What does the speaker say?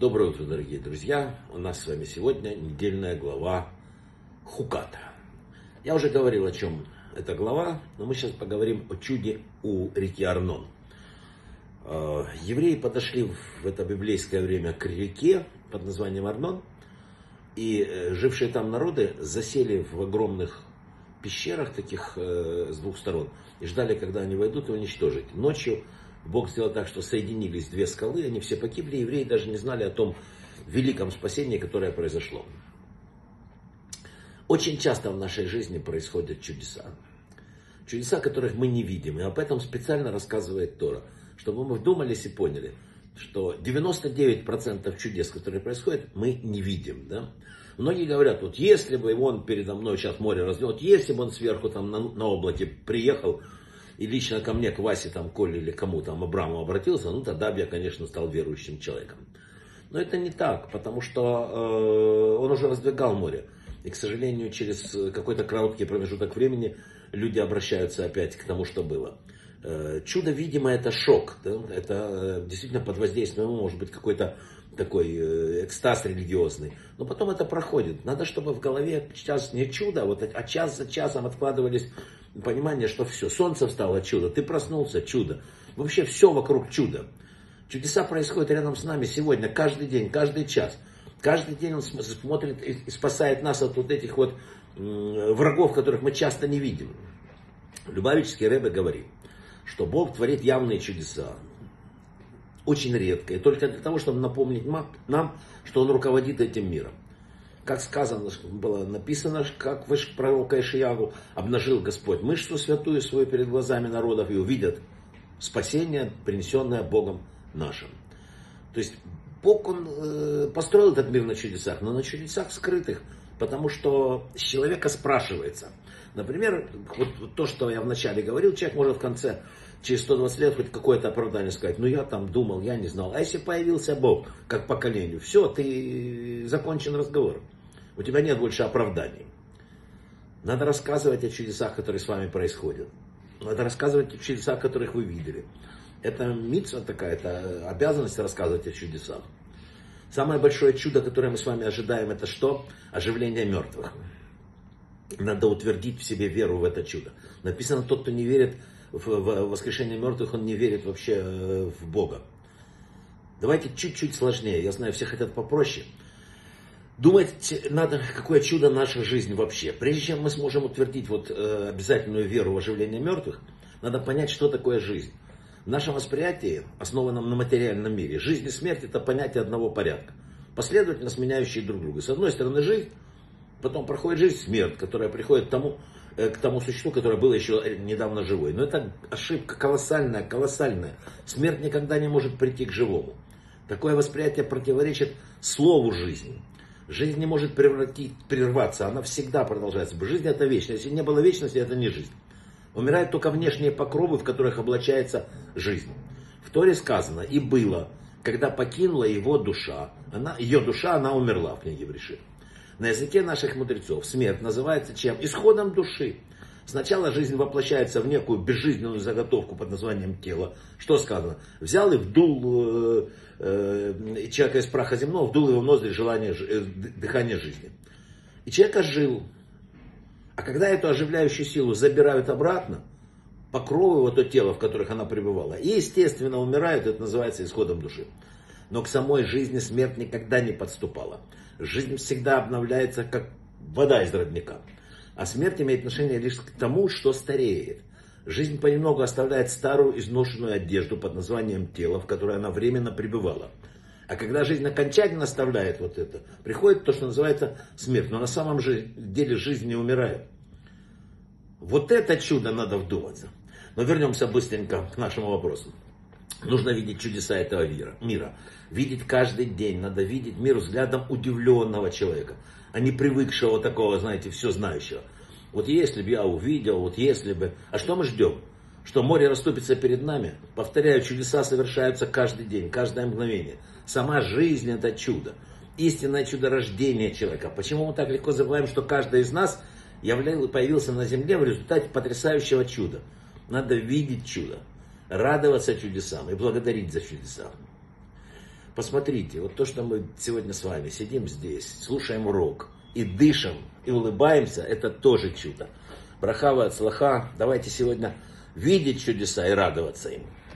Доброе утро, дорогие друзья. У нас с вами сегодня недельная глава Хуката. Я уже говорил, о чем эта глава, но мы сейчас поговорим о чуде у реки Арнон. Э, евреи подошли в это библейское время к реке под названием Арнон, и э, жившие там народы засели в огромных пещерах таких э, с двух сторон и ждали, когда они войдут и уничтожить. Ночью Бог сделал так, что соединились две скалы, они все погибли, евреи даже не знали о том великом спасении, которое произошло. Очень часто в нашей жизни происходят чудеса. Чудеса, которых мы не видим. И об этом специально рассказывает Тора. Чтобы мы вдумались и поняли, что 99% чудес, которые происходят, мы не видим. Да? Многие говорят, вот если бы он передо мной сейчас море вот если бы он сверху там на, на облаке приехал, и лично ко мне, к Васе, там, Коле или кому там, Абраму обратился, ну тогда бы я, конечно, стал верующим человеком. Но это не так, потому что э, он уже раздвигал море. И, к сожалению, через какой-то короткий промежуток времени люди обращаются опять к тому, что было. Э, чудо, видимо, это шок. Да? Это э, действительно под воздействием, ну, может быть, какой-то такой э, экстаз религиозный. Но потом это проходит. Надо, чтобы в голове сейчас не чудо, а вот, а час за часом откладывались понимание, что все, солнце встало, чудо, ты проснулся, чудо. Вообще все вокруг чуда. Чудеса происходят рядом с нами сегодня, каждый день, каждый час. Каждый день он смотрит и спасает нас от вот этих вот врагов, которых мы часто не видим. Любавический Рэбе говорит, что Бог творит явные чудеса. Очень редко. И только для того, чтобы напомнить нам, что Он руководит этим миром как сказано, было написано, как пророка Ишиягу обнажил Господь мышцу святую свою перед глазами народов и увидят спасение, принесенное Богом нашим. То есть Бог, Он э, построил этот мир на чудесах, но на чудесах скрытых, потому что с человека спрашивается. Например, вот то, что я вначале говорил, человек может в конце, через 120 лет хоть какое-то оправдание сказать, ну я там думал, я не знал. А если появился Бог, как поколению, все, ты закончен разговор. У тебя нет больше оправданий. Надо рассказывать о чудесах, которые с вами происходят. Надо рассказывать о чудесах, которых вы видели. Это митца такая, это обязанность рассказывать о чудесах. Самое большое чудо, которое мы с вами ожидаем, это что? Оживление мертвых. Надо утвердить в себе веру в это чудо. Написано, тот, кто не верит в воскрешение мертвых, он не верит вообще э, в Бога. Давайте чуть-чуть сложнее. Я знаю, все хотят попроще. Думать надо, какое чудо наша жизнь вообще. Прежде чем мы сможем утвердить вот, э, обязательную веру в оживление мертвых, надо понять, что такое жизнь. В нашем восприятии, основанном на материальном мире, жизнь и смерть это понятие одного порядка. Последовательно сменяющие друг друга. С одной стороны жизнь, потом проходит жизнь, смерть, которая приходит к тому, э, к тому существу, которое было еще недавно живой. Но это ошибка колоссальная, колоссальная. Смерть никогда не может прийти к живому. Такое восприятие противоречит слову жизни. Жизнь не может превратить, прерваться, она всегда продолжается. Жизнь это вечность. Если не было вечности, это не жизнь. Умирают только внешние покровы, в которых облачается жизнь. В Торе сказано, и было, когда покинула его душа, она, ее душа, она умерла в книге Брешит. На языке наших мудрецов смерть называется чем? Исходом души. Сначала жизнь воплощается в некую безжизненную заготовку под названием тело. Что сказано? Взял и вдул э, э, человека из праха земного, вдул его в ноздри желание, э, дыхание жизни. И человек ожил. А когда эту оживляющую силу забирают обратно, покровы его то тело, в которых она пребывала, и естественно умирают, это называется исходом души. Но к самой жизни смерть никогда не подступала. Жизнь всегда обновляется, как вода из родника. А смерть имеет отношение лишь к тому, что стареет. Жизнь понемногу оставляет старую изношенную одежду под названием тело, в которой она временно пребывала. А когда жизнь окончательно оставляет вот это, приходит то, что называется смерть. Но на самом же деле жизнь не умирает. Вот это чудо надо вдуматься. Но вернемся быстренько к нашему вопросу. Нужно видеть чудеса этого мира. Видеть каждый день. Надо видеть мир взглядом удивленного человека а не привыкшего такого, знаете, все знающего. Вот если бы я увидел, вот если бы... А что мы ждем? Что море расступится перед нами? Повторяю, чудеса совершаются каждый день, каждое мгновение. Сама жизнь это чудо. Истинное чудо рождения человека. Почему мы так легко забываем, что каждый из нас являл, появился на земле в результате потрясающего чуда? Надо видеть чудо, радоваться чудесам и благодарить за чудеса. Посмотрите, вот то, что мы сегодня с вами сидим здесь, слушаем урок и дышим, и улыбаемся, это тоже чудо. Брахава от слаха. Давайте сегодня видеть чудеса и радоваться им.